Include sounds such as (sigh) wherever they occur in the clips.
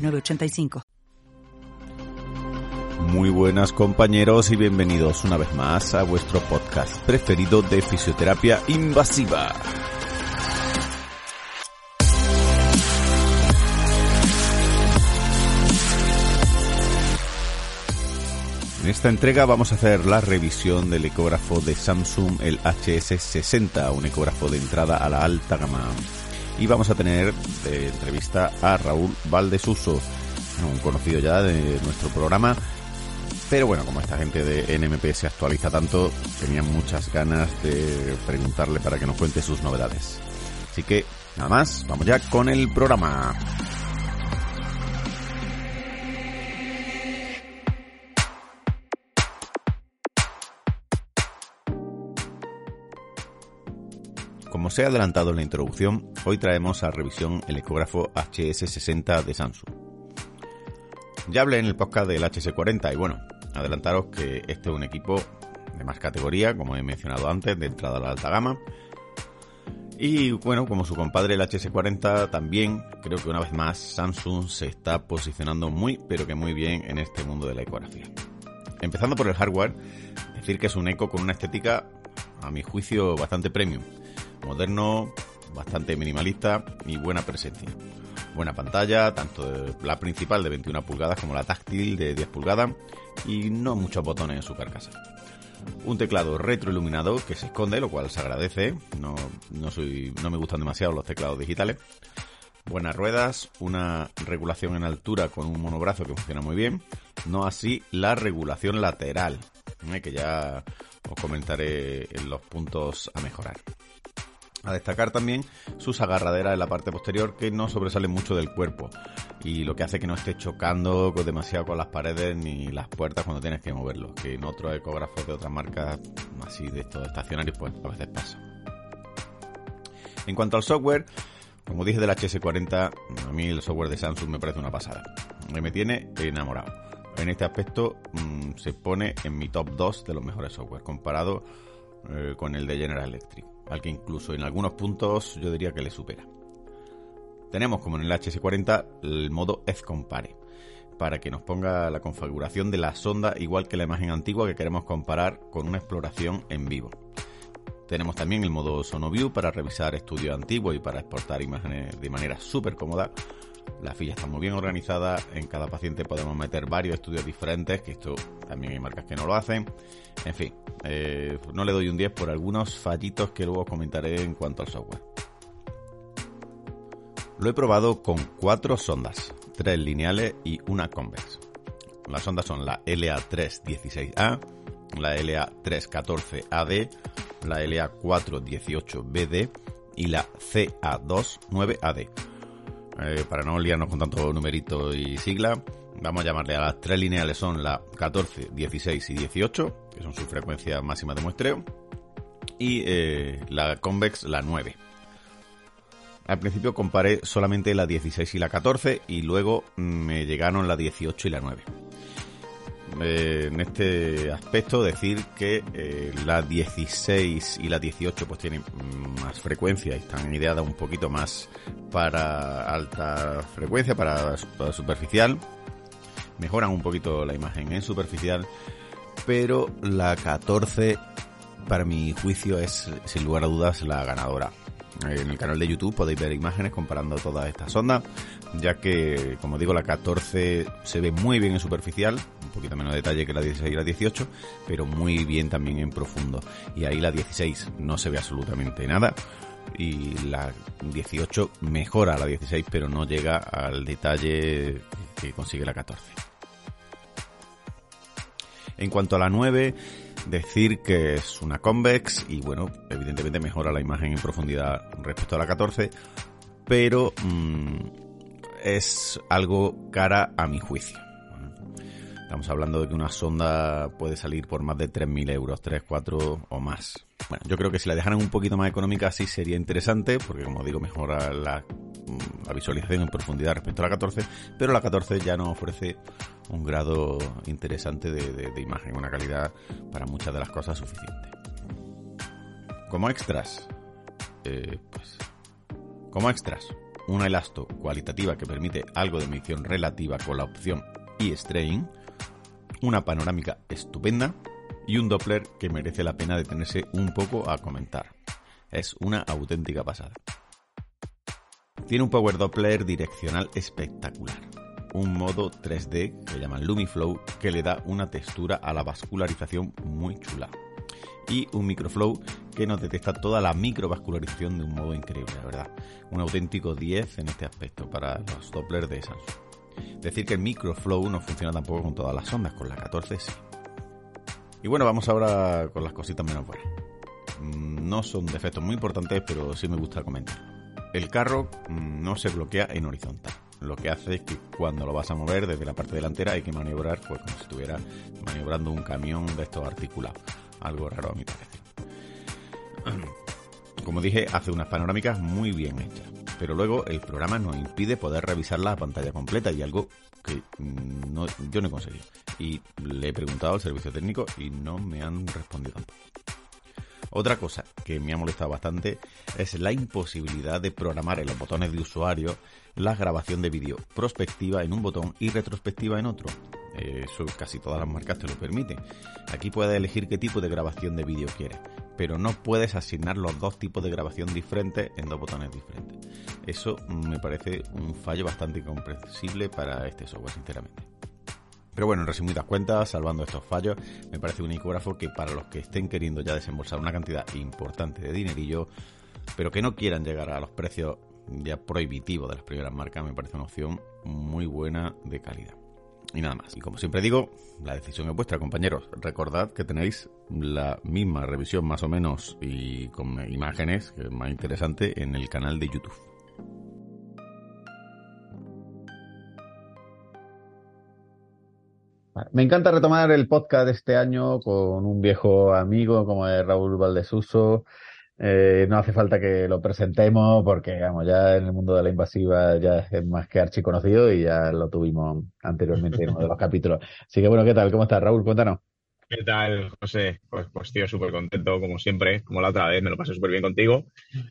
906985. Muy buenas compañeros y bienvenidos una vez más a vuestro podcast preferido de fisioterapia invasiva. En esta entrega vamos a hacer la revisión del ecógrafo de Samsung, el HS60, un ecógrafo de entrada a la alta gama. Y vamos a tener de entrevista a Raúl Valdesuso, un conocido ya de nuestro programa. Pero bueno, como esta gente de NMP se actualiza tanto, tenía muchas ganas de preguntarle para que nos cuente sus novedades. Así que, nada más, vamos ya con el programa. Se ha adelantado en la introducción, hoy traemos a revisión el ecógrafo HS60 de Samsung. Ya hablé en el podcast del HS40 y bueno, adelantaros que este es un equipo de más categoría, como he mencionado antes, de entrada a la alta gama. Y bueno, como su compadre el HS40, también creo que una vez más Samsung se está posicionando muy, pero que muy bien en este mundo de la ecografía. Empezando por el hardware, decir que es un eco con una estética, a mi juicio, bastante premium moderno, bastante minimalista y buena presencia. Buena pantalla, tanto la principal de 21 pulgadas como la táctil de 10 pulgadas y no muchos botones en su carcasa. Un teclado retroiluminado que se esconde, lo cual se agradece. No, no, soy, no me gustan demasiado los teclados digitales. Buenas ruedas, una regulación en altura con un monobrazo que funciona muy bien. No así la regulación lateral, ¿eh? que ya os comentaré en los puntos a mejorar. A destacar también sus agarraderas en la parte posterior que no sobresalen mucho del cuerpo y lo que hace que no esté chocando demasiado con las paredes ni las puertas cuando tienes que moverlo, que en otros ecógrafos de otras marcas así de estos estacionarios pues a veces pasa. En cuanto al software, como dije del HS40, a mí el software de Samsung me parece una pasada. Me tiene enamorado. En este aspecto mmm, se pone en mi top 2 de los mejores software comparado eh, con el de General Electric al que incluso en algunos puntos yo diría que le supera. Tenemos como en el HS40 el modo Compare para que nos ponga la configuración de la sonda igual que la imagen antigua que queremos comparar con una exploración en vivo. Tenemos también el modo Sonoview para revisar estudios antiguos y para exportar imágenes de manera súper cómoda. La fila está muy bien organizada, en cada paciente podemos meter varios estudios diferentes, que esto también hay marcas que no lo hacen. En fin, eh, no le doy un 10 por algunos fallitos que luego comentaré en cuanto al software. Lo he probado con cuatro sondas, tres lineales y una convex. Las sondas son la LA316A, la LA314AD, la LA418BD y la CA29AD. Eh, para no liarnos con tanto numerito y sigla, vamos a llamarle a las tres lineales son la 14, 16 y 18, que son sus frecuencias máximas de muestreo, y eh, la convex la 9. Al principio comparé solamente la 16 y la 14 y luego me llegaron la 18 y la 9. Eh, en este aspecto decir que eh, la 16 y la 18 pues tienen más frecuencia y están ideadas un poquito más para alta frecuencia, para, para superficial. Mejoran un poquito la imagen en superficial, pero la 14 para mi juicio es sin lugar a dudas la ganadora. En el canal de YouTube podéis ver imágenes comparando todas estas ondas, ya que, como digo, la 14 se ve muy bien en superficial, un poquito menos detalle que la 16 y la 18, pero muy bien también en profundo. Y ahí la 16 no se ve absolutamente nada. Y la 18 mejora la 16, pero no llega al detalle que consigue la 14. En cuanto a la 9, decir que es una convex y bueno, evidentemente mejora la imagen en profundidad respecto a la 14, pero mmm, es algo cara a mi juicio. Estamos hablando de que una sonda puede salir por más de 3.000 euros, 3, 4 o más. Bueno, yo creo que si la dejaran un poquito más económica sí sería interesante, porque como digo, mejora la, mm, visualización en profundidad respecto a la 14, pero la 14 ya nos ofrece un grado interesante de, imagen, una calidad para muchas de las cosas suficiente. Como extras, eh, pues, como extras, una elasto cualitativa que permite algo de medición relativa con la opción e-strain, una panorámica estupenda y un Doppler que merece la pena detenerse un poco a comentar. Es una auténtica pasada. Tiene un Power Doppler direccional espectacular. Un modo 3D que llaman Lumiflow que le da una textura a la vascularización muy chula. Y un microflow que nos detecta toda la microvascularización de un modo increíble, la verdad. Un auténtico 10 en este aspecto para los Dopplers de Samsung. Decir que el microflow no funciona tampoco con todas las ondas, con la 14 sí. Y bueno, vamos ahora con las cositas menos buenas. Mm, no son defectos muy importantes, pero sí me gusta comentar. El carro mm, no se bloquea en horizontal. Lo que hace es que cuando lo vas a mover desde la parte delantera hay que maniobrar pues como si estuviera maniobrando un camión de estos articulados. Algo raro a mi parecer. Como dije, hace unas panorámicas muy bien hechas pero luego el programa nos impide poder revisar la pantalla completa y algo que mm, no, yo no he conseguido. Y le he preguntado al servicio técnico y no me han respondido. Otra cosa que me ha molestado bastante es la imposibilidad de programar en los botones de usuario la grabación de vídeo prospectiva en un botón y retrospectiva en otro. Eso casi todas las marcas te lo permiten. Aquí puedes elegir qué tipo de grabación de vídeo quieres, pero no puedes asignar los dos tipos de grabación diferentes en dos botones diferentes. Eso me parece un fallo bastante incomprensible para este software, sinceramente. Pero bueno, en resumidas cuentas, salvando estos fallos, me parece un icógrafo que para los que estén queriendo ya desembolsar una cantidad importante de dinerillo, pero que no quieran llegar a los precios ya prohibitivos de las primeras marcas, me parece una opción muy buena de calidad. Y nada más. Y como siempre digo, la decisión es vuestra, compañeros. Recordad que tenéis la misma revisión más o menos y con imágenes, que es más interesante, en el canal de YouTube. Me encanta retomar el podcast de este año con un viejo amigo como es Raúl Valdesuso. Eh, no hace falta que lo presentemos porque, vamos, ya en el mundo de la invasiva ya es más que archiconocido y ya lo tuvimos anteriormente en uno de los capítulos. Así que bueno, ¿qué tal? ¿Cómo estás, Raúl? Cuéntanos. ¿Qué tal, José? Pues, pues tío, súper contento, como siempre, como la otra vez, me lo pasé súper bien contigo.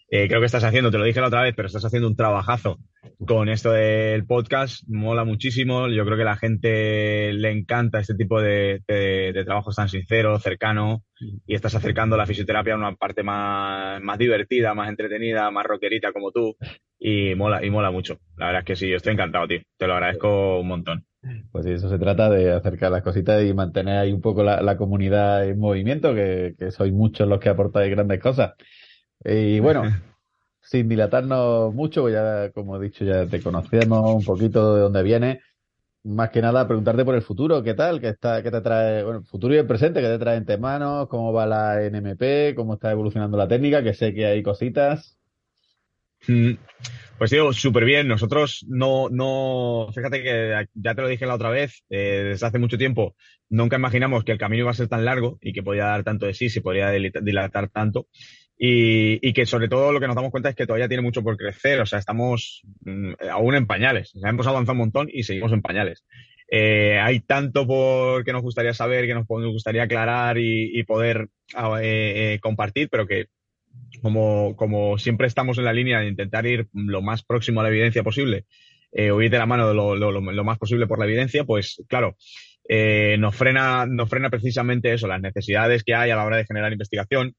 Eh, creo que estás haciendo, te lo dije la otra vez, pero estás haciendo un trabajazo con esto del podcast, mola muchísimo. Yo creo que a la gente le encanta este tipo de, de, trabajos tan sincero, cercano, y estás acercando la fisioterapia a una parte más, más divertida, más entretenida, más rockerita como tú, y mola, y mola mucho. La verdad es que sí, yo estoy encantado, tío. Te lo agradezco un montón. Pues sí, eso se trata de acercar las cositas y mantener ahí un poco la, comunidad en movimiento, que, que sois muchos los que aportáis grandes cosas. Y bueno, (laughs) sin dilatarnos mucho, pues ya, como he dicho, ya te conocemos un poquito de dónde viene. Más que nada, preguntarte por el futuro, ¿qué tal? ¿Qué, está, qué te trae, bueno, el futuro y el presente, qué te trae entre manos? ¿Cómo va la NMP? ¿Cómo está evolucionando la técnica? Que sé que hay cositas. Mm. Pues digo, súper bien. Nosotros no, no, fíjate que ya te lo dije la otra vez, eh, desde hace mucho tiempo, nunca imaginamos que el camino iba a ser tan largo y que podía dar tanto de sí, se podría dilatar tanto. Y, y, que sobre todo lo que nos damos cuenta es que todavía tiene mucho por crecer. O sea, estamos mm, aún en pañales. Hemos avanzado un montón y seguimos en pañales. Eh, hay tanto por que nos gustaría saber, que nos, gustaría aclarar y, poder ah, eh, eh, compartir, pero que como, como siempre estamos en la línea de intentar ir lo más próximo a la evidencia posible, eh, o ir de la mano lo, lo, lo, más posible por la evidencia, pues claro, nos, frena, nos frena precisamente eso, las necesidades que hay a la hora de generar investigación,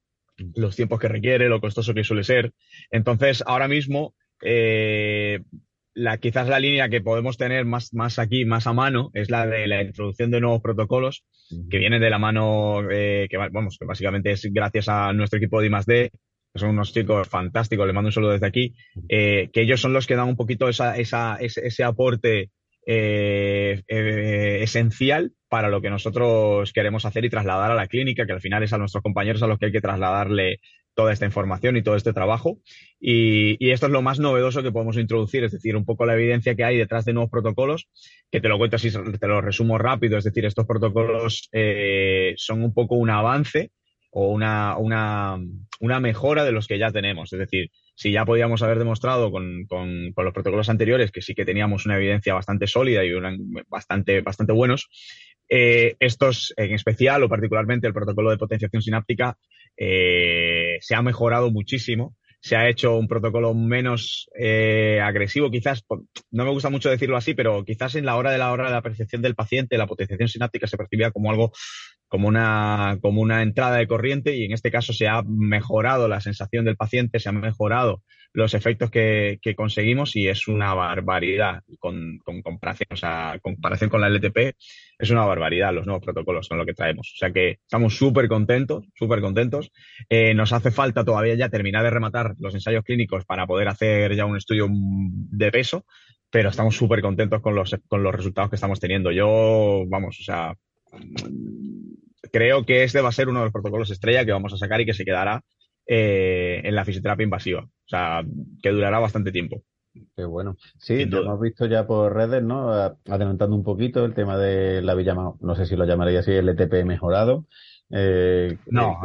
los tiempos que requiere, lo costoso que suele ser. Entonces, ahora mismo, eh, la, quizás la línea que podemos tener más, más aquí, más a mano, es la de la introducción de nuevos protocolos que vienen de la mano, eh, que, vamos, que básicamente es gracias a nuestro equipo de I+D, que son unos chicos fantásticos, les mando un saludo desde aquí, eh, que ellos son los que dan un poquito esa, esa, ese, aporte eh, eh, esencial para lo que nosotros queremos hacer y trasladar a la clínica, que al final es a nuestros compañeros a los que hay que trasladarle toda esta información y todo este trabajo. Y, esto es lo más novedoso que podemos introducir, es decir, un poco la evidencia que hay detrás de nuevos protocolos, que te lo cuento así, te lo resumo rápido, es decir, estos protocolos eh, son un poco un avance o una, una, una, mejora de los que ya tenemos. Es decir, si ya podíamos haber demostrado con, con, con, los protocolos anteriores que sí que teníamos una evidencia bastante sólida y bastante, bastante buenos, eh, estos en especial o particularmente el protocolo de potenciación sináptica eh, se ha mejorado muchísimo. Se ha hecho un protocolo menos eh, agresivo, quizás, no me gusta mucho decirlo así, pero quizás en la hora de la hora de la percepción del paciente, la potenciación sináptica se percibía como algo como una, como una entrada de corriente y en este caso se ha mejorado la sensación del paciente, se han mejorado los efectos que, que conseguimos y es una barbaridad con, con, comparación, o sea, comparación con la LTP, es una barbaridad los nuevos protocolos con lo que traemos. O sea que estamos súper contentos, súper contentos. Eh, nos hace falta todavía ya terminar de rematar los ensayos clínicos para poder hacer ya un estudio de peso, pero estamos súper contentos con los, con los resultados que estamos teniendo. Yo, vamos, o sea, creo que este va a ser uno de los protocolos estrella que vamos a sacar y que se quedará eh, en la fisioterapia invasiva. O sea, que durará bastante tiempo. Qué bueno. Sí, lo hemos visto ya por redes, ¿no? Adelantando un poquito el tema de la Villa, no sé si lo llamaría así, LTP mejorado. Eh, no,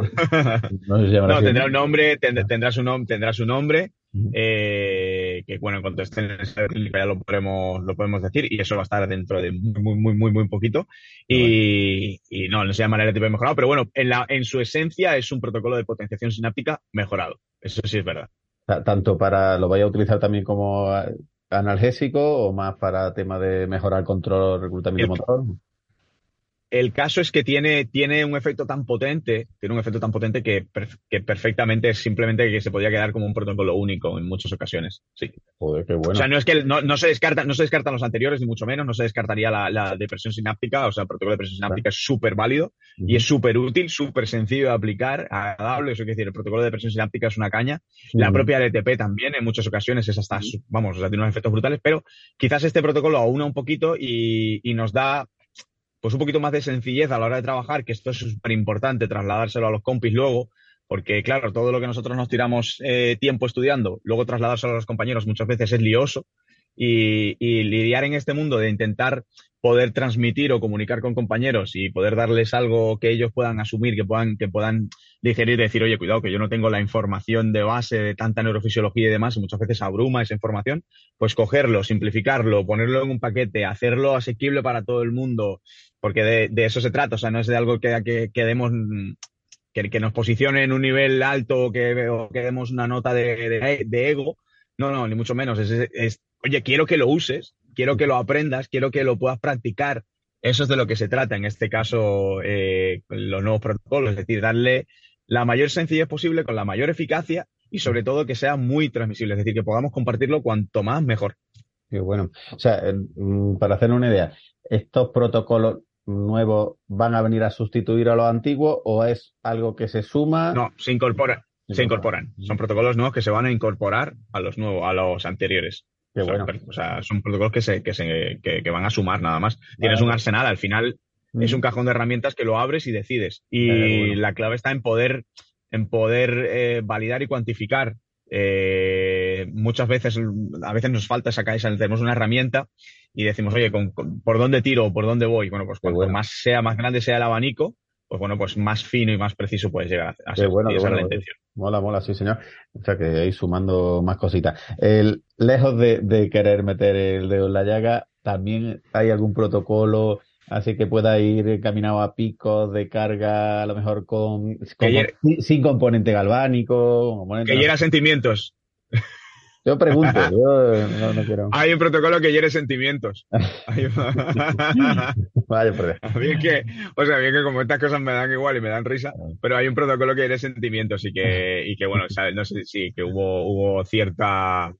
no, (laughs) no tendrá un nombre, tendrá, su, nombre tendrá su nombre. Eh, que bueno, en cuanto esté en ya lo podemos, lo podemos decir, y eso va a estar dentro de muy, muy, muy, muy poquito. Y, y no, no se llama LTP mejorado, pero bueno, en, la, en su esencia es un protocolo de potenciación sináptica mejorado. Eso sí es verdad. Tanto para, lo vaya a utilizar también como analgésico o más para tema de mejorar el control, reclutamiento motor. El caso es que tiene, tiene un efecto tan potente, tiene un efecto tan potente que, que, perfectamente es simplemente que se podía quedar como un protocolo único en muchas ocasiones. Sí. Joder, qué bueno. O sea, no es que no, no se descarta, no se descartan los anteriores, ni mucho menos, no se descartaría la, la depresión sináptica, o sea, el protocolo de depresión sináptica es súper válido y es súper útil, súper sencillo de aplicar, agradable, eso quiere decir, el protocolo de depresión sináptica es una caña. La propia LTP también en muchas ocasiones es hasta, vamos, o sea, tiene unos efectos brutales, pero quizás este protocolo aúna un poquito y, y nos da pues un poquito más de sencillez a la hora de trabajar, que esto es súper importante, trasladárselo a los compis luego, porque claro, todo lo que nosotros nos tiramos eh, tiempo estudiando, luego trasladárselo a los compañeros muchas veces es lioso y, lidiar en este mundo de intentar poder transmitir o comunicar con compañeros y poder darles algo que ellos puedan asumir, que puedan, que puedan digerir decir, oye, cuidado, que yo no tengo la información de base de tanta neurofisiología y demás, y muchas veces abruma esa información, pues cogerlo, simplificarlo, ponerlo en un paquete, hacerlo asequible para todo el mundo, porque de, eso se trata, o sea, no es de algo que, que, que demos que, nos posicione en un nivel alto o que, demos una nota de, ego, no, no, ni mucho menos, es, oye, quiero que lo uses, quiero que lo aprendas, quiero que lo puedas practicar. Eso es de lo que se trata en este caso eh, los nuevos protocolos, es decir, darle la mayor sencillez posible con la mayor eficacia y sobre todo que sea muy transmisible, es decir, que podamos compartirlo cuanto más mejor. Qué bueno. O sea, mm, para hacer una idea, estos protocolos nuevos van a venir a sustituir a los antiguos o es algo que se suma? No, se incorpora. Se incorporan. Son protocolos nuevos que se van a incorporar a los nuevos, a los anteriores o, sea, son protocolos que, se, que, se, que, van a sumar nada más. Tienes un arsenal, al final es un cajón de herramientas que lo abres y decides. Y la clave está en poder, en poder eh, validar y cuantificar. Eh, muchas veces, a veces nos falta esa tenemos una herramienta y decimos, oye, ¿por dónde tiro? ¿Por dónde voy? Bueno, pues cuanto más sea, más grande sea el abanico, pues bueno, pues más fino y más preciso puedes llegar a, ser. Bueno, esa es la intención. Mola, mola, sí, señor. O sea que ahí sumando más cositas. El, lejos de, querer meter el dedo en la llaga, también hay algún protocolo así que pueda ir encaminado a picos de carga, a lo mejor con, sin, componente galvánico. que hiera sentimientos. Yo pregunto, (laughs) yo no, quiero. Hay un protocolo que hiere sentimientos. Vaya, pues. Bien que, o sea, bien que como estas cosas me dan igual y me dan risa, pero hay un protocolo que hiere sentimientos y que, y que bueno, no sé si que hubo, hubo cierta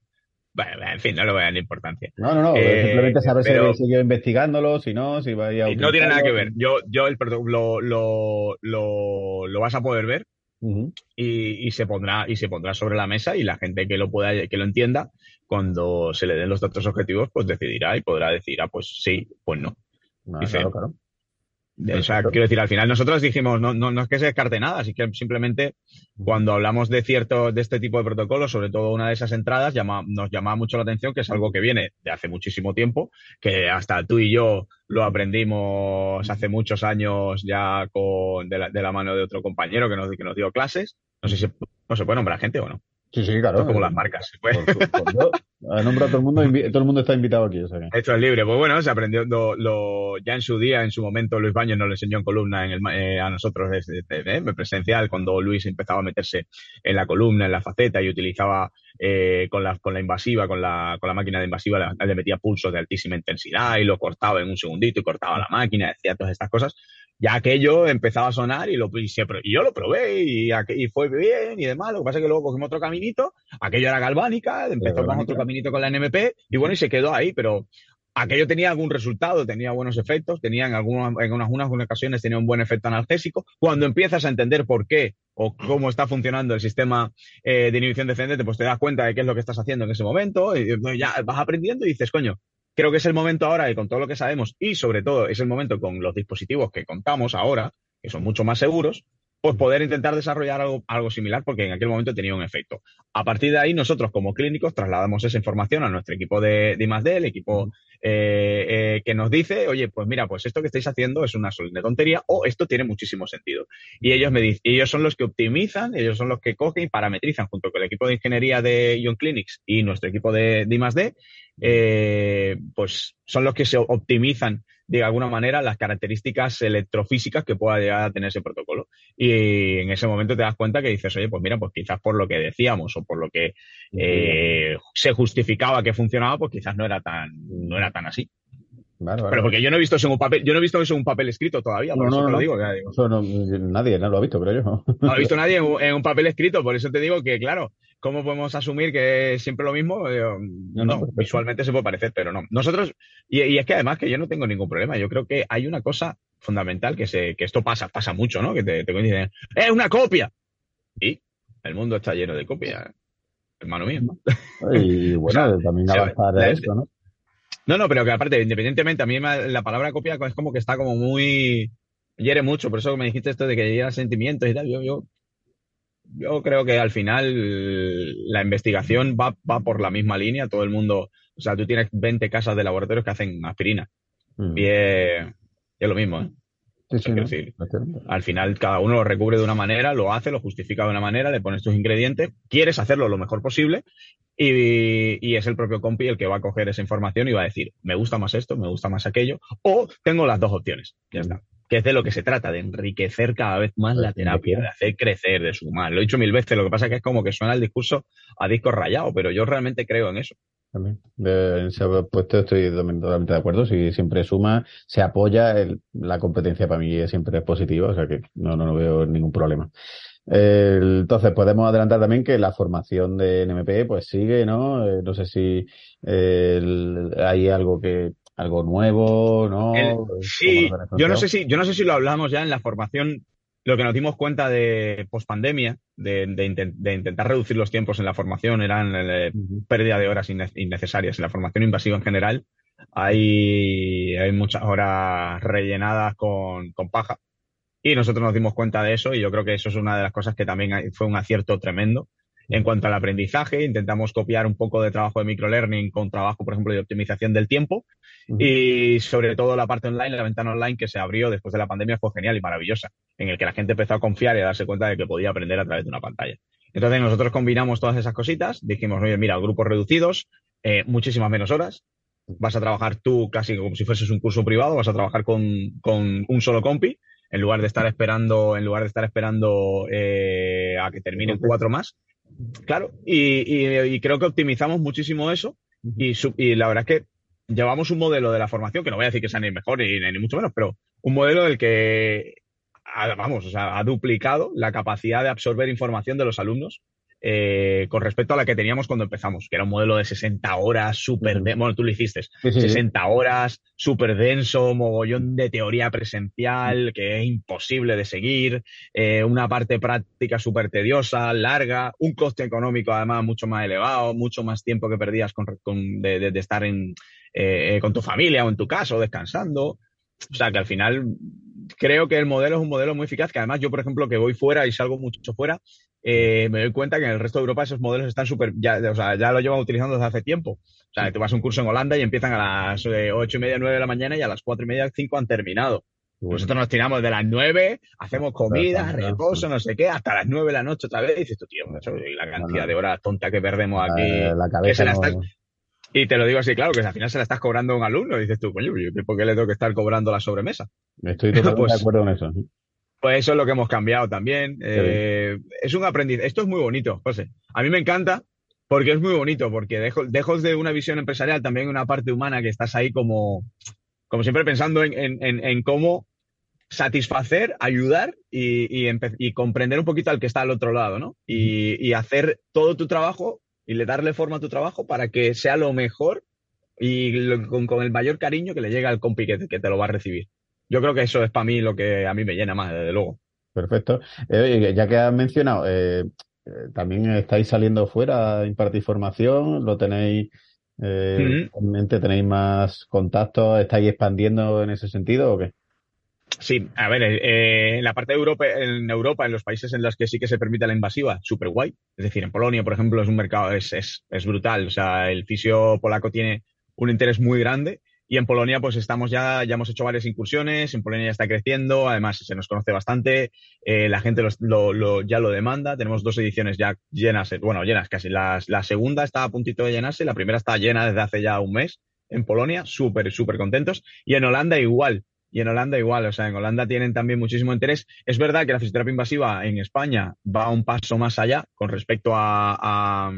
bueno, en fin, no le voy a dar importancia. No, no, no. Eh, simplemente saber si siguió investigándolo, si no, si va a, No tiene nada que ver. Yo, yo el lo, lo, lo, lo vas a poder ver y, se pondrá y se pondrá sobre la mesa y la gente que lo pueda que lo entienda cuando se le den los datos objetivos pues decidirá y podrá decir ah pues sí pues no, claro, claro. O sea, quiero decir, al final nosotros dijimos, no, no, no es que se descarte nada, así que simplemente cuando hablamos de cierto, de este tipo de protocolos, sobre todo una de esas entradas, llama, nos llamaba mucho la atención que es algo que viene de hace muchísimo tiempo, que hasta tú y yo lo aprendimos hace muchos años ya con, de, la, de la mano de otro compañero que nos, que nos dio clases. No sé si no se puede nombrar gente o no. Sí, sí, claro. como las marcas. Pues, todo el mundo, todo el mundo está invitado aquí. Esto es libre. Pues bueno, se aprendió lo, ya en su día, en su momento, Luis Baños nos lo enseñó en columna en el, eh, a nosotros desde, eh, presencial, cuando Luis empezaba a meterse en la columna, en la faceta y utilizaba eh, con, la, con la invasiva, con la, con la máquina de invasiva, le, le metía pulsos de altísima intensidad y lo cortaba en un segundito y cortaba la máquina, decía todas estas cosas ya aquello empezaba a sonar y, lo, y, yo lo probé y, y, fue bien y demás. Lo que pasa es que luego cogimos otro caminito, aquello era galvánica, empezó con otro caminito con la NMP y bueno, y se quedó ahí, pero aquello tenía algún resultado, tenía buenos efectos, tenía en algunas, en unas, ocasiones tenía un buen efecto analgésico. Cuando empiezas a entender por qué o cómo está funcionando el sistema eh, de inhibición descendente, pues te das cuenta de qué es lo que estás haciendo en ese momento y ya vas aprendiendo y dices, coño, creo que es el momento ahora, y con todo lo que sabemos, y sobre todo es el momento con los dispositivos que contamos ahora, que son mucho más seguros, pues poder intentar desarrollar algo, algo similar porque en aquel momento tenía un efecto. A partir de ahí, nosotros como clínicos trasladamos esa información a nuestro equipo de, de I+.D., el equipo eh, eh, que nos dice, oye, pues mira, pues esto que estáis haciendo es una solemne tontería o esto tiene muchísimo sentido. Y ellos me dicen, ellos son los que optimizan, ellos son los que cogen y parametrizan junto con el equipo de ingeniería de Ion Clinics y nuestro equipo de, de I+.D., eh, pues son los que se optimizan de alguna manera las características electrofísicas que pueda llegar a tener ese protocolo. Y en ese momento te das cuenta que dices, oye, pues mira, pues quizás por lo que decíamos o por lo que eh, se justificaba que funcionaba, pues quizás no era tan, no era tan así. Pero porque yo no he visto eso en un papel, yo no he visto eso en un papel escrito todavía, por eso te lo digo. nadie no lo ha visto, pero yo no. No ha visto nadie en un, papel escrito, por eso te digo que, claro, ¿cómo podemos asumir que es siempre lo mismo? Eh, no, visualmente se puede parecer, pero no. Nosotros, y, es que además que yo no tengo ningún problema, yo creo que hay una cosa fundamental que se, que esto pasa, pasa mucho, ¿no? Que te, te dicen, ¡es una copia! Y el mundo está lleno de copias, hermano mío. Y (laughs) bueno, también avanzar de esto, ¿no? No, no, pero que aparte, independientemente, a mí la palabra copia es como que está como muy. hiere mucho, por eso me dijiste esto de que hiera sentimientos y tal. Yo, yo, yo creo que al final la investigación va, va por la misma línea. Todo el mundo. O sea, tú tienes 20 casas de laboratorios que hacen aspirina. Mm. Y, es, lo mismo, ¿eh? Sí, al final cada uno lo recubre de una manera, lo hace, lo justifica de una manera, le pones tus ingredientes, quieres hacerlo lo mejor posible y, es el propio compi el que va a coger esa información y va a decir, me gusta más esto, me gusta más aquello, o tengo las dos opciones. Ya está. Que es de lo que se trata, de enriquecer cada vez más la terapia, de hacer crecer, de sumar. Lo he dicho mil veces, lo que pasa es que es como que suena el discurso a disco rayado, pero yo realmente creo en eso. También. De ese puesto estoy totalmente de acuerdo. Si siempre suma, se apoya, la competencia para mí siempre es positiva, o sea que no, no, no veo ningún problema entonces, podemos adelantar también que la formación de NMP pues sigue, ¿no? Eh, no sé si hay algo que algo nuevo, ¿no? sí, yo no sé si yo no sé si lo hablamos ya en la formación. Lo que nos dimos cuenta de pospandemia, de, de, intentar reducir los tiempos en la formación, eran eh, pérdida de horas innecesarias. En la formación invasiva en general hay, hay muchas horas rellenadas con, con paja y nosotros nos dimos cuenta de eso y yo creo que eso es una de las cosas que también fue un acierto tremendo. En cuanto al aprendizaje, intentamos copiar un poco de trabajo de microlearning con trabajo, por ejemplo, de optimización del tiempo. Y sobre todo la parte online, la ventana online que se abrió después de la pandemia fue genial y maravillosa, en el que la gente empezó a confiar y a darse cuenta de que podía aprender a través de una pantalla. Entonces nosotros combinamos todas esas cositas, dijimos, oye, mira, grupos reducidos, eh, muchísimas menos horas, vas a trabajar tú casi como si fueses un curso privado, vas a trabajar con, con un solo compi en lugar de estar esperando, en lugar de estar esperando eh, a que terminen cuatro más. Claro, y, creo que optimizamos muchísimo eso y, la verdad es que llevamos un modelo de la formación, que no voy a decir que sea ni mejor ni, ni mucho menos, pero un modelo del que, vamos, o sea, ha duplicado la capacidad de absorber información de los alumnos eh, con respecto a la que teníamos cuando empezamos, que era un modelo de 60 horas, súper, bueno, tú lo hiciste, 60 horas, súper denso, mogollón de teoría presencial, que es imposible de seguir, eh, una parte práctica súper tediosa, larga, un coste económico además mucho más elevado, mucho más tiempo que perdías con, de, estar en, eh, con tu familia o en tu casa o descansando. O sea, que al final creo que el modelo es un modelo muy eficaz, que además yo, por ejemplo, que voy fuera y salgo mucho fuera, eh, me doy cuenta que en el resto de Europa esos modelos están súper, ya, o sea, ya lo llevan utilizando desde hace tiempo. O sea, tú vas a un curso en Holanda y empiezan a las eh, ocho y media, nueve de la mañana y a las cuatro y media, cinco han terminado. Nosotros nos tiramos de las nueve, hacemos comida, reposo, no sé qué, hasta las nueve de la noche otra vez. Y dices tú, tío, y la cantidad de horas tonta que perdemos aquí. La cabeza y te lo digo así, claro, que al final se la estás cobrando a un alumno. Y dices tú, coño, ¿por qué le tengo que estar cobrando la sobremesa? Estoy (laughs) totalmente Pues- de acuerdo con eso. Pues eso es lo que hemos cambiado también. Eh, es un aprendizaje. Esto es muy bonito, José. A mí me encanta porque es muy bonito, porque dejo, dejo de una visión empresarial también una parte humana que estás ahí como, como siempre pensando en, en- en- en cómo satisfacer, ayudar y, y comprender un poquito al que está al otro lado, ¿no? Y, y hacer todo tu trabajo y le darle forma a tu trabajo para que sea lo mejor y lo- con, con el mayor cariño que le llegue al compi que te lo va a recibir. Yo creo que eso es para mí lo que a mí me llena más, desde luego. Perfecto. Eh, ya que has mencionado, eh, eh, también estáis saliendo fuera a impartir formación, lo tenéis eh, mente, tenéis más contactos, estáis expandiendo en ese sentido o qué? Sí, a ver, eh, en la parte de Europa, en Europa, en los países en los que sí que se permite la invasiva, súper guay. Es decir, en Polonia, por ejemplo, es un mercado, es, es, es brutal. O sea, el fisio polaco tiene un interés muy grande. Y en Polonia, pues estamos ya, ya hemos hecho varias incursiones, en Polonia ya está creciendo, además se nos conoce bastante, eh, la gente los- lo, lo- ya lo demanda, tenemos dos ediciones ya llenas, eh, bueno, llenas casi, la, la segunda está a puntito de llenarse, la primera está llena desde hace ya un mes en Polonia, súper, súper contentos, y en Holanda igual, y en Holanda igual, o sea, en Holanda tienen también muchísimo interés. Es verdad que la fisioterapia invasiva en España va un paso más allá con respecto a, a-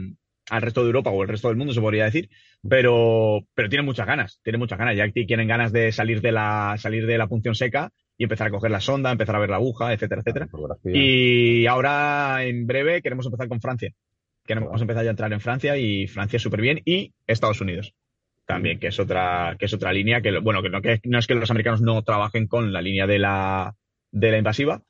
al resto de Europa o el resto del mundo, se podría decir, pero, pero tienen muchas ganas, tienen muchas ganas. Ya que tienen ganas de salir de la, salir de la punción seca y empezar a coger la sonda, empezar a ver la aguja, etcétera, etcétera. Y ahora, en breve, queremos empezar con Francia. Queremos empezar ya a entrar en Francia y Francia súper bien y Estados Unidos también, que es otra, que es otra línea que, bueno, que no, que no es que los americanos no trabajen con la línea de la, de la invasiva,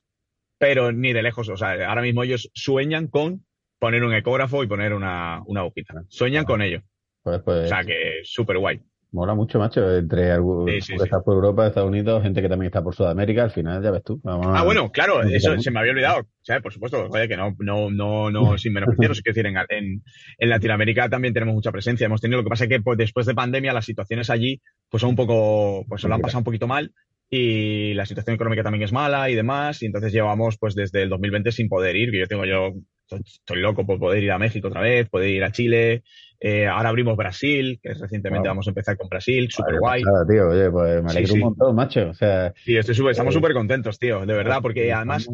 pero ni de lejos. O sea, ahora mismo ellos sueñan con poner un ecógrafo y poner una, una agujita. Sueñan con ello. Pues, pues O sea, que súper guay. mola mucho, macho, entre Sí, sí, que sí. está por Europa, Estados Unidos, gente que también está por Sudamérica, al final ya ves tú. Vamos a- Ah, bueno, claro, eso se me había olvidado. ¿sabes? Por supuesto, oye, que no, no, no, no (laughs) sin menospreciaros. Es decir, en, en, en Latinoamérica también tenemos mucha presencia. Hemos tenido, lo que pasa es que pues, después de pandemia las situaciones allí pues son un poco, pues se lo han pasado un poquito mal y la situación económica también es mala y demás. Y entonces llevamos pues desde el 2020 sin poder ir, que yo tengo yo, estoy, estoy loco por poder ir a México otra vez, poder ir a Chile. Eh, ahora abrimos Brasil, que recientemente Wow. vamos a empezar con Brasil, súper Vale, guay. pasada, tío. Oye, pues me alegro sí. un montón, macho. O sea, Sí, estoy súper- estamos Eh, súper contentos, tío, de verdad, porque además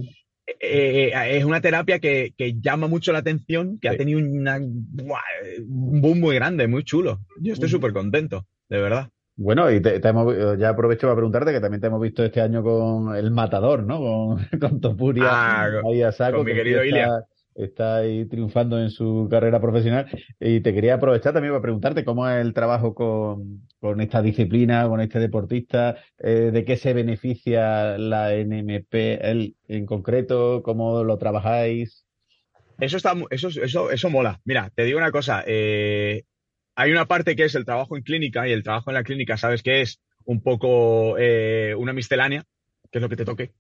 eh, eh, es una terapia que, que llama mucho la atención, que ha tenido una, ¡buah! un boom muy grande, muy chulo. Yo estoy Ujú. súper contento, de verdad. Bueno, y te, te hemos- ya aprovecho para preguntarte que también te hemos visto este año con El Matador, ¿no? Con, (laughs) con Topuria Ah, con- ahí a saco. con mi que querido Ilia. Está ahí triunfando en su carrera profesional. Y te quería aprovechar también para preguntarte cómo es el trabajo con, con esta disciplina, con este deportista, eh, de qué se beneficia la NMP en concreto, cómo lo trabajáis. Eso está, eso, eso, eso mola. Mira, te digo una cosa, eh, hay una parte que es el trabajo en clínica y el trabajo en la clínica, sabes que es un poco eh, una miscelánea, que es lo que te toque.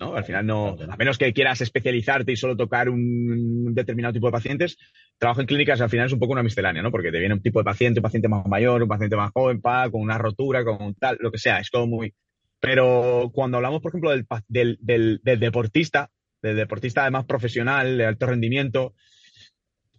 ¿No? Al final no, a menos que quieras especializarte y solo tocar un determinado tipo de pacientes, trabajo en clínicas al final es un poco una miscelánea, ¿no? Porque te viene un tipo de paciente, un paciente más mayor, un paciente más joven, pa, con una rotura, con tal, lo que sea, es todo muy... Pero cuando hablamos, por ejemplo, del, del, del, del deportista, del deportista además profesional, de alto rendimiento,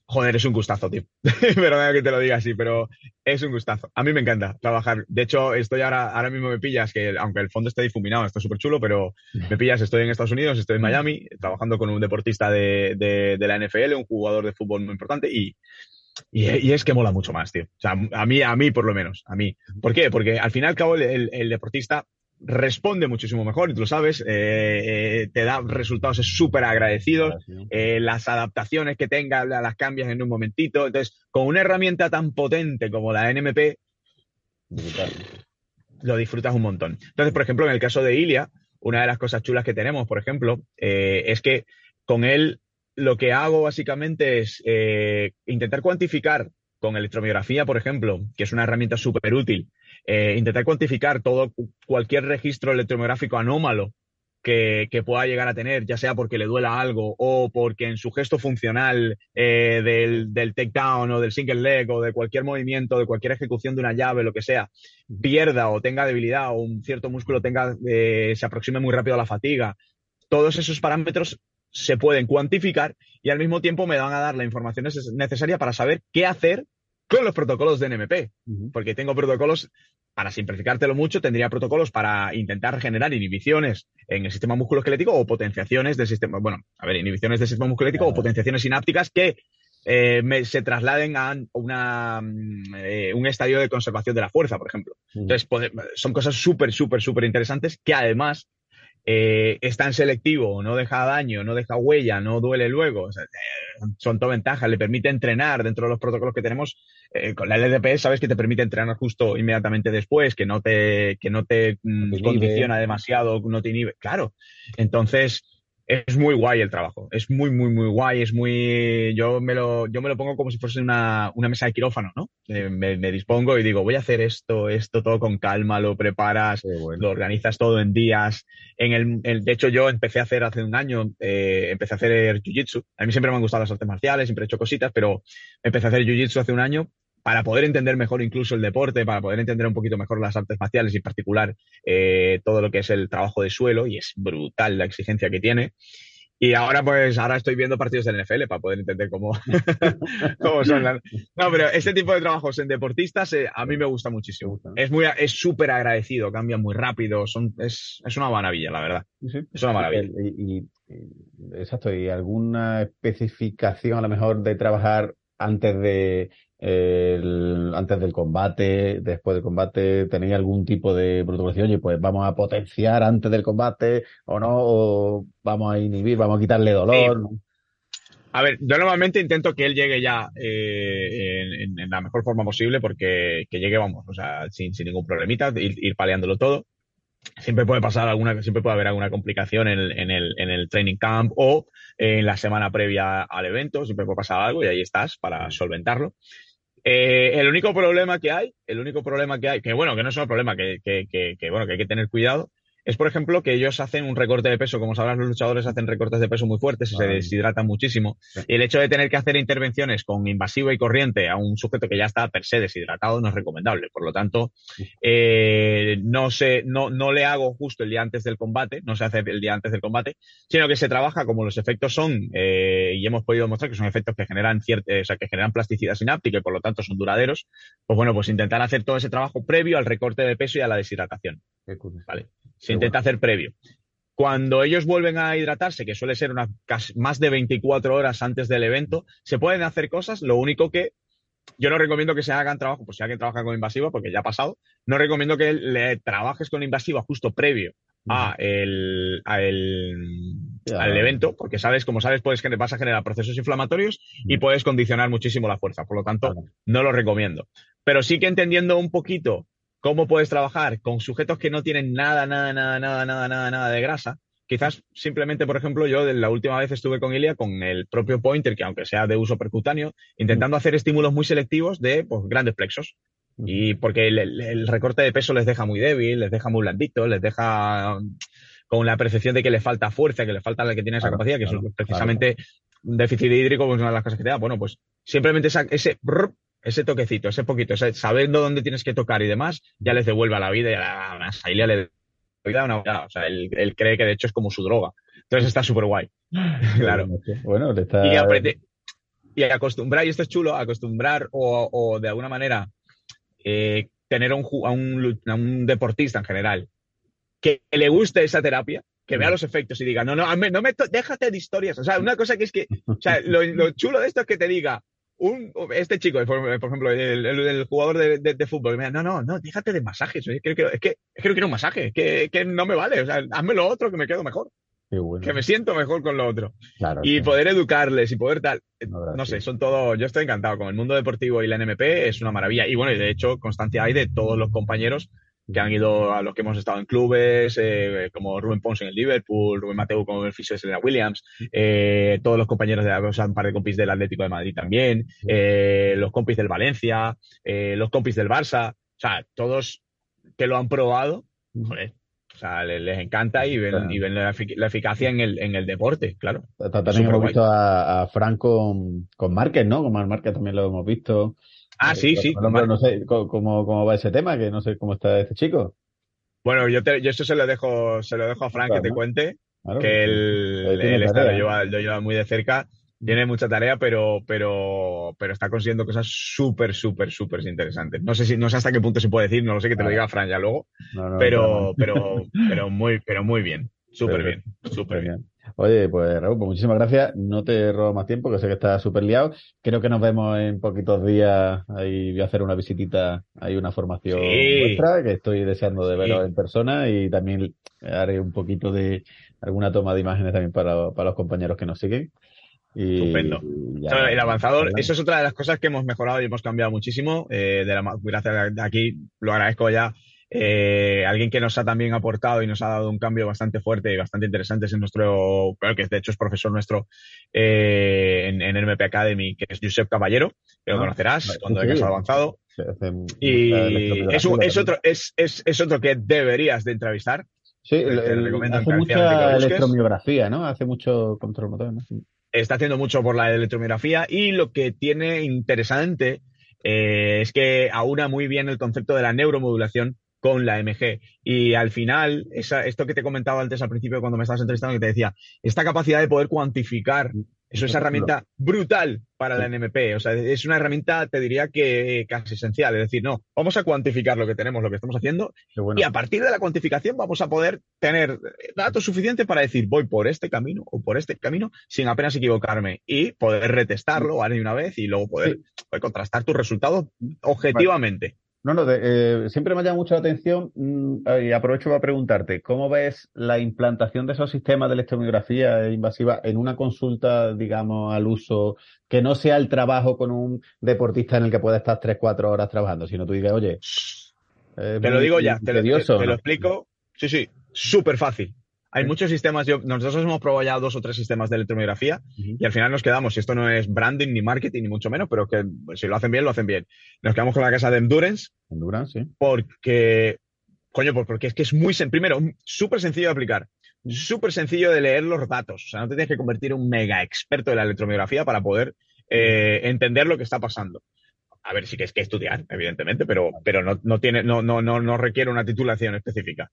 joder, es un gustazo, tío. (laughs) Perdona que te lo diga así, pero es un gustazo. A mí me encanta trabajar. De hecho, estoy ahora, ahora mismo me pillas, que aunque el fondo esté difuminado, está súper chulo, pero me pillas, estoy en Estados Unidos, estoy en Miami, trabajando con un deportista de, de, de la NFL, un jugador de fútbol muy importante, y, y, y es que mola mucho más, tío. O sea, a mí, a mí por lo menos, a mí. ¿Por qué? Porque al fin y al cabo el, el- el deportista responde muchísimo mejor, y tú lo sabes, eh, eh, te da resultados súper agradecidos, eh, las adaptaciones que tenga la- las cambias en un momentito. Entonces, con una herramienta tan potente como la NMP, lo disfrutas un montón. Entonces, por ejemplo, en el caso de Ilia, una de las cosas chulas que tenemos, por ejemplo, es que con él lo que hago básicamente es intentar cuantificar con electromiografía, por ejemplo, que es una herramienta súper útil, eh, intentar cuantificar todo cualquier registro electromiográfico anómalo que, pueda llegar a tener, ya sea porque le duela algo o porque en su gesto funcional eh, del, del takedown o del single leg o de cualquier movimiento, de cualquier ejecución de una llave, lo que sea, pierda o tenga debilidad o un cierto músculo tenga, eh, se aproxime muy rápido a la fatiga. Todos esos parámetros se pueden cuantificar y al mismo tiempo me van a dar la información necesaria para saber qué hacer con los protocolos de NMP, porque tengo protocolos, para simplificártelo mucho, tendría protocolos para intentar generar inhibiciones en el sistema musculoesquelético o potenciaciones del sistema, bueno, a ver, inhibiciones del sistema musculoesquelético o potenciaciones sinápticas que eh, se trasladen a una, eh, un estadio de conservación de la fuerza, por ejemplo. Entonces, son cosas súper, súper, súper interesantes que además eh, es tan selectivo, no deja daño, no deja huella, no duele luego. Eh, son todas ventajas, le permite entrenar dentro de los protocolos que tenemos. Eh, con la LDP sabes que te permite entrenar justo inmediatamente después, que no te, que no te, mm, condiciona demasiado, no te inhibe. Claro. Entonces, es muy guay el trabajo. Es muy, muy, muy guay. Es muy. Yo me lo, yo me lo pongo como si fuese una, una mesa de quirófano, ¿no? Eh, me, dispongo y digo, voy a hacer esto, esto todo con calma, lo preparas, lo organizas todo en días. En el, de hecho, yo empecé a hacer hace un año, eh, empecé a hacer jiu-jitsu. A mí siempre me han gustado las artes marciales, siempre he hecho cositas, pero empecé a hacer jiu-jitsu hace un año para poder entender mejor incluso el deporte, para poder entender un poquito mejor las artes marciales y en particular eh, todo lo que es el trabajo de suelo, y es brutal la exigencia que tiene. Y ahora, pues, ahora estoy viendo partidos del NFL para poder entender cómo, (laughs) cómo son las... No, pero este tipo de trabajos en deportistas eh, a mí me gusta muchísimo. Es muy, es súper agradecido, cambian muy rápido, son, es, es una maravilla, la verdad. Es una maravilla. y, exacto, ¿y alguna especificación a lo mejor de trabajar antes de antes del combate, después del combate, ¿tenéis algún tipo de protocolo? Oye, pues vamos a potenciar antes del combate o no, o vamos a inhibir, vamos a quitarle dolor. A ver, yo normalmente intento que él llegue ya eh, en, la mejor forma posible porque que llegue, vamos, o sea, sin, ningún problemita, ir, ir paleándolo todo siempre puede pasar alguna, siempre puede haber alguna complicación en el, en el, en el training camp o en la semana previa al evento, siempre puede pasar algo y ahí estás para solventarlo. Eh, el único problema que hay, el único problema que hay, que bueno, que no es un problema, que, que, que, bueno, que hay que tener cuidado, es, por ejemplo, que ellos hacen un recorte de peso. Como sabrás, los luchadores hacen recortes de peso muy fuertes y se deshidratan muchísimo. Y el hecho de tener que hacer intervenciones con invasivo y corriente a un sujeto que ya está per se deshidratado no es recomendable. Por lo tanto, eh, no, se, no, no le hago justo el día antes del combate, no se hace el día antes del combate, sino que se trabaja como los efectos son, eh, y hemos podido demostrar que son efectos que generan cierta, o sea, que generan plasticidad sináptica y por lo tanto son duraderos. Pues bueno, pues intentar hacer todo ese trabajo previo al recorte de peso y a la deshidratación. Vale se intenta hacer previo. Cuando ellos vuelven a hidratarse, que suele ser unas más de 24 horas antes del evento, se pueden hacer cosas. Lo único que yo no recomiendo que se hagan trabajo, pues si alguien trabaja con invasiva, porque ya ha pasado, no recomiendo que le trabajes con invasiva justo previo a el, al evento, porque sabes, como sabes, puedes, vas a generar procesos inflamatorios y puedes condicionar muchísimo la fuerza. Por lo tanto, no lo recomiendo. Pero sí que entendiendo un poquito ¿Cómo puedes trabajar con sujetos que no tienen nada, nada, nada, nada, nada, nada, nada de grasa? Quizás simplemente, por ejemplo, yo la última vez estuve con Ilia con el propio pointer, que aunque sea de uso percutáneo, intentando hacer estímulos muy selectivos de pues, grandes plexos. Y porque el, recorte de peso les deja muy débil, les deja muy blandito, les deja con la percepción de que le falta fuerza, que le falta la que tiene esa capacidad, que es precisamente un déficit hídrico, pues una de las cosas que te da. Bueno, pues simplemente ese ese toquecito, ese poquito, sabiendo dónde tienes que tocar y demás, ya les devuelve a la vida y a la, a le da una O sea, él, cree que de hecho es como su droga. Entonces está súper guay. (laughs) claro. Bueno, le está... Y, aprende, y acostumbrar, y esto es chulo, acostumbrar o, de alguna manera eh, tener a un, a, un, deportista en general que le guste esa terapia, que vea mm. los efectos y diga, no, no, no me déjate de historias. O sea, una cosa que es que, o sea, lo chulo de esto es que te diga, un, este chico, por, ejemplo, el, jugador de, fútbol, me no, no, no, déjate de masajes. Es que, es que, es que no quiero un masaje, que, que no me vale. O sea, hazme lo otro que me quedo mejor. Que me siento mejor con lo otro. y poder educarles y poder tal. No, sé, son todo. Yo estoy encantado con el mundo deportivo y la NMP, es una maravilla. Y bueno, y de hecho, constancia hay de todos los compañeros que han ido a los que hemos estado en clubes, eh, como Rubén Pons en el Liverpool, Rubén Mateo con el Fisher Selena Williams, eh, todos los compañeros de la, o sea, un par de compis del Atlético de Madrid también, eh, los compis del Valencia, eh, los compis del Barça, o sea, todos que lo han probado, joder, o sea, les, les encanta y ven, Claro. y ven la, efic- la eficacia en el, en el deporte, claro. Ta- También hemos visto a, a con Márquez, ¿no? Con Marc Márquez también lo hemos visto. Ah, Eh, sí, sí. ejemplo, no sé cómo, cómo va ese tema, que no sé cómo está este chico. Bueno, yo, te, yo esto se lo dejo, se lo dejo a Frank Claro, que te ¿no? cuente, Claro, que él, tiene él está- lo, lleva, lo lleva muy de cerca. Tiene mucha tarea, pero, pero, pero está consiguiendo cosas súper, súper, súper interesantes. No sé si, no sé hasta qué punto se puede decir, no lo sé que te lo diga Fran ya luego, No, no, pero, no, pero, pero muy, pero muy bien. (laughs) Súper bien, súper bien. Oye, pues Raúl, pues muchísimas gracias. No te robo más tiempo, que sé que estás súper liado. Creo que nos vemos en poquitos días. Ahí voy a hacer una visitita, hay una formación Sí. vuestra, que estoy deseando de Sí. veros en persona y también haré un poquito de alguna toma de imágenes también para, para los compañeros que nos siguen. Y, Estupendo. y ya- Eso, el avanzador, eso es otra de las cosas que hemos mejorado y hemos cambiado muchísimo. eh, de la, gracias a aquí, lo agradezco ya. Eh, alguien que nos ha también aportado y nos ha dado un cambio bastante fuerte y bastante interesante es en nuestro, que de hecho es profesor nuestro eh, en, en NMP Academy, que es Josep Caballero, que lo Ah, conocerás cuando sí, sí. al avanzado. Y es, un- es también. otro, es, es, es otro que deberías de entrevistar. Sí, el- el- recomiendo hace mucha electromiografía, ¿no? Hace mucho control motor, ¿no? está haciendo mucho por la electromiografía y lo que tiene interesante eh, es que aúna muy bien el concepto de la neuromodulación con la MG. Y al final, esa, esto que te comentaba antes al principio cuando me estabas entrevistando, que te decía, esta capacidad de poder cuantificar, eso es una herramienta brutal para la NMP. O sea, es una herramienta, te diría que casi esencial. Es decir, no, vamos a cuantificar lo que tenemos, lo que estamos haciendo, bueno. y a partir de la cuantificación vamos a poder tener datos suficientes para decir voy por este camino o por este camino sin apenas equivocarme y poder retestarlo ¿vale? una vez y luego poder, poder contrastar tus resultados objetivamente. No, no, de- eh, siempre me ha llamado mucho la atención mm, y aprovecho para preguntarte, ¿cómo ves la implantación de esos sistemas de electromiografía invasiva en una consulta, digamos, al uso, que no sea el trabajo con un deportista en el que pueda estar 3, 4 horas trabajando, sino tú digas, oye, es Te lo digo ya, te lo, te- lo explico. Sí, sí, súper fácil. Hay muchos sistemas, yo, nosotros hemos probado ya dos o tres sistemas de electromiografía y al final nos quedamos, y esto no es branding ni marketing ni mucho menos, pero que pues, si lo hacen bien, lo hacen bien. Nos quedamos con la casa de Endurance Endurance, sí. porque, coño, pues porque es que es muy, primero, súper sencillo de aplicar, súper sencillo de leer los datos. O sea, no te tienes que convertir en un mega experto de la electromiografía para poder eh, entender lo que está pasando. A ver, sí que es que estudiar, evidentemente, pero, pero no, no tiene, no, no, no, no requiere una titulación específica.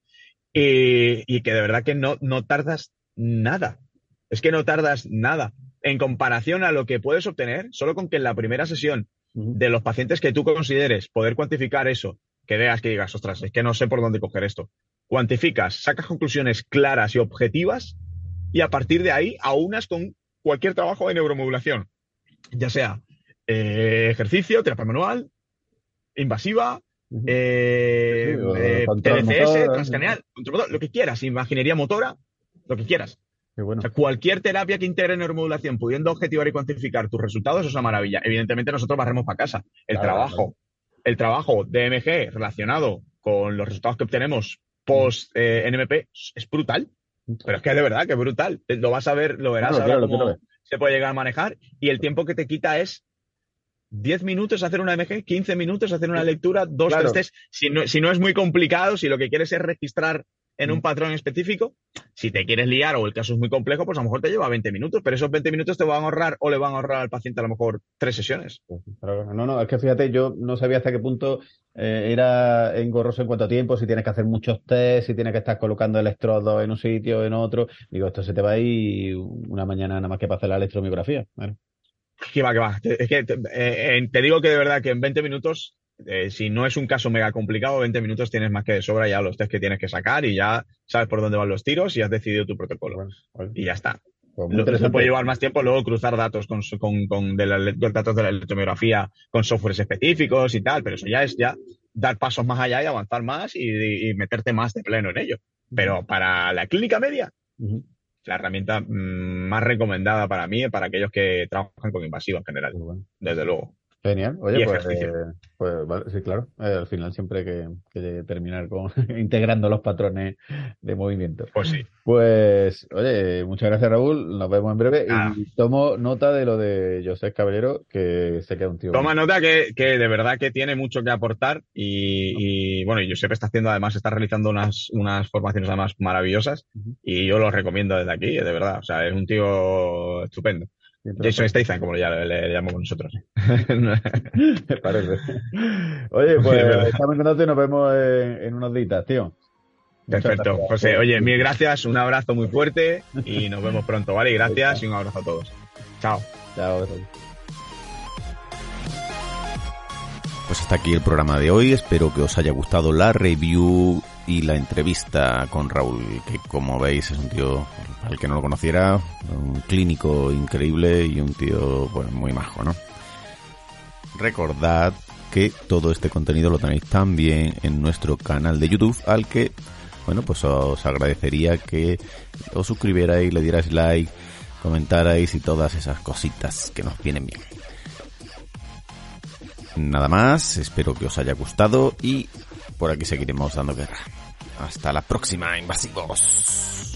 Y, y que de verdad que no, no tardas nada. Es que no tardas nada. En comparación a lo que puedes obtener, solo con que en la primera sesión de los pacientes que tú consideres poder cuantificar eso, que veas que digas, ostras, es que no sé por dónde coger esto. Cuantificas, sacas conclusiones claras y objetivas y a partir de ahí aunas con cualquier trabajo de neuromodulación, ya sea eh, ejercicio, terapia manual, invasiva, eh, eh, control motor, lo que quieras, imaginería motora, lo que quieras. Bueno. O sea, cualquier terapia que integre neuromodulación, pudiendo objetivar y cuantificar tus resultados, es una maravilla. Evidentemente, nosotros barremos para casa. El Claro, trabajo, el trabajo de MG relacionado con los resultados que obtenemos post eh, NMP es brutal. Pero es que de verdad que es brutal. Lo vas a ver, lo verás Claro, ahora cómo se puede llegar a manejar. Y el tiempo que te quita es 10 minutos hacer una MG, 15 minutos hacer una lectura, dos, Claro. tres test. Si no, si no es muy complicado, si lo que quieres es registrar en Mm. un patrón específico, si te quieres liar o el caso es muy complejo, pues a lo mejor te lleva 20 minutos, pero esos 20 minutos te van a ahorrar o le van a ahorrar al paciente a lo mejor tres sesiones. Pero no, no, es que fíjate, yo no sabía hasta qué punto eh, era engorroso en cuanto a tiempo, si tienes que hacer muchos test, si tienes que estar colocando electrodos en un sitio o en otro. Digo, esto se te va a ir una mañana nada más que para hacer la electromiografía. Bueno, Que va, que va. Es que te, eh, te digo que de verdad que en 20 minutos, eh, si no es un caso mega complicado, 20 minutos tienes más que de sobra ya los test que tienes que sacar y ya sabes por dónde van los tiros y has decidido tu protocolo. bueno, bueno, Y ya está. pues Lo que te interesante. puede llevar más tiempo luego cruzar datos con, con, con de la, datos de la electromiografía con softwares específicos y tal, pero eso ya es ya dar pasos más allá y avanzar más y, y meterte más de pleno en ello. Pero para la clínica media. La herramienta mm, más recomendada para mí y para aquellos que trabajan con invasiva en general, desde luego. Genial. Oye, pues, pues vale, sí, claro. Eh, al final siempre hay que, terminar con (laughs) integrando los patrones de movimiento. Pues sí. Pues, oye, muchas gracias Raúl. Nos vemos en breve. Y tomo nota de lo de José Caballero, que se queda un tío. Toma nota que, que, de verdad que tiene mucho que aportar. Y, y bueno, Josep está haciendo, además, está realizando unas, unas formaciones además maravillosas. Y yo lo recomiendo desde aquí, de verdad. O sea, es un tío estupendo. Jason Statham, como ya le, llamamos nosotros. (laughs) Me parece. Oye, pues (laughs) estamos en contacto y nos vemos en, unos días, tío. Perfecto. José, oye, mil gracias, un abrazo muy fuerte y nos vemos pronto, ¿vale? gracias y un abrazo a todos. Chao. Chao. Pues hasta aquí el programa de hoy. Espero que os haya gustado la review y la entrevista con Raúl, que como veis es un tío, al que no lo conociera, un clínico increíble y un tío pues, muy majo, ¿no? Recordad que todo este contenido lo tenéis también en nuestro canal de YouTube, al que, bueno, pues os agradecería que os suscribierais, le dierais like, comentarais y todas esas cositas que nos vienen bien. Nada más, espero que os haya gustado y por aquí seguiremos dando guerra. Hasta la próxima, invasivos.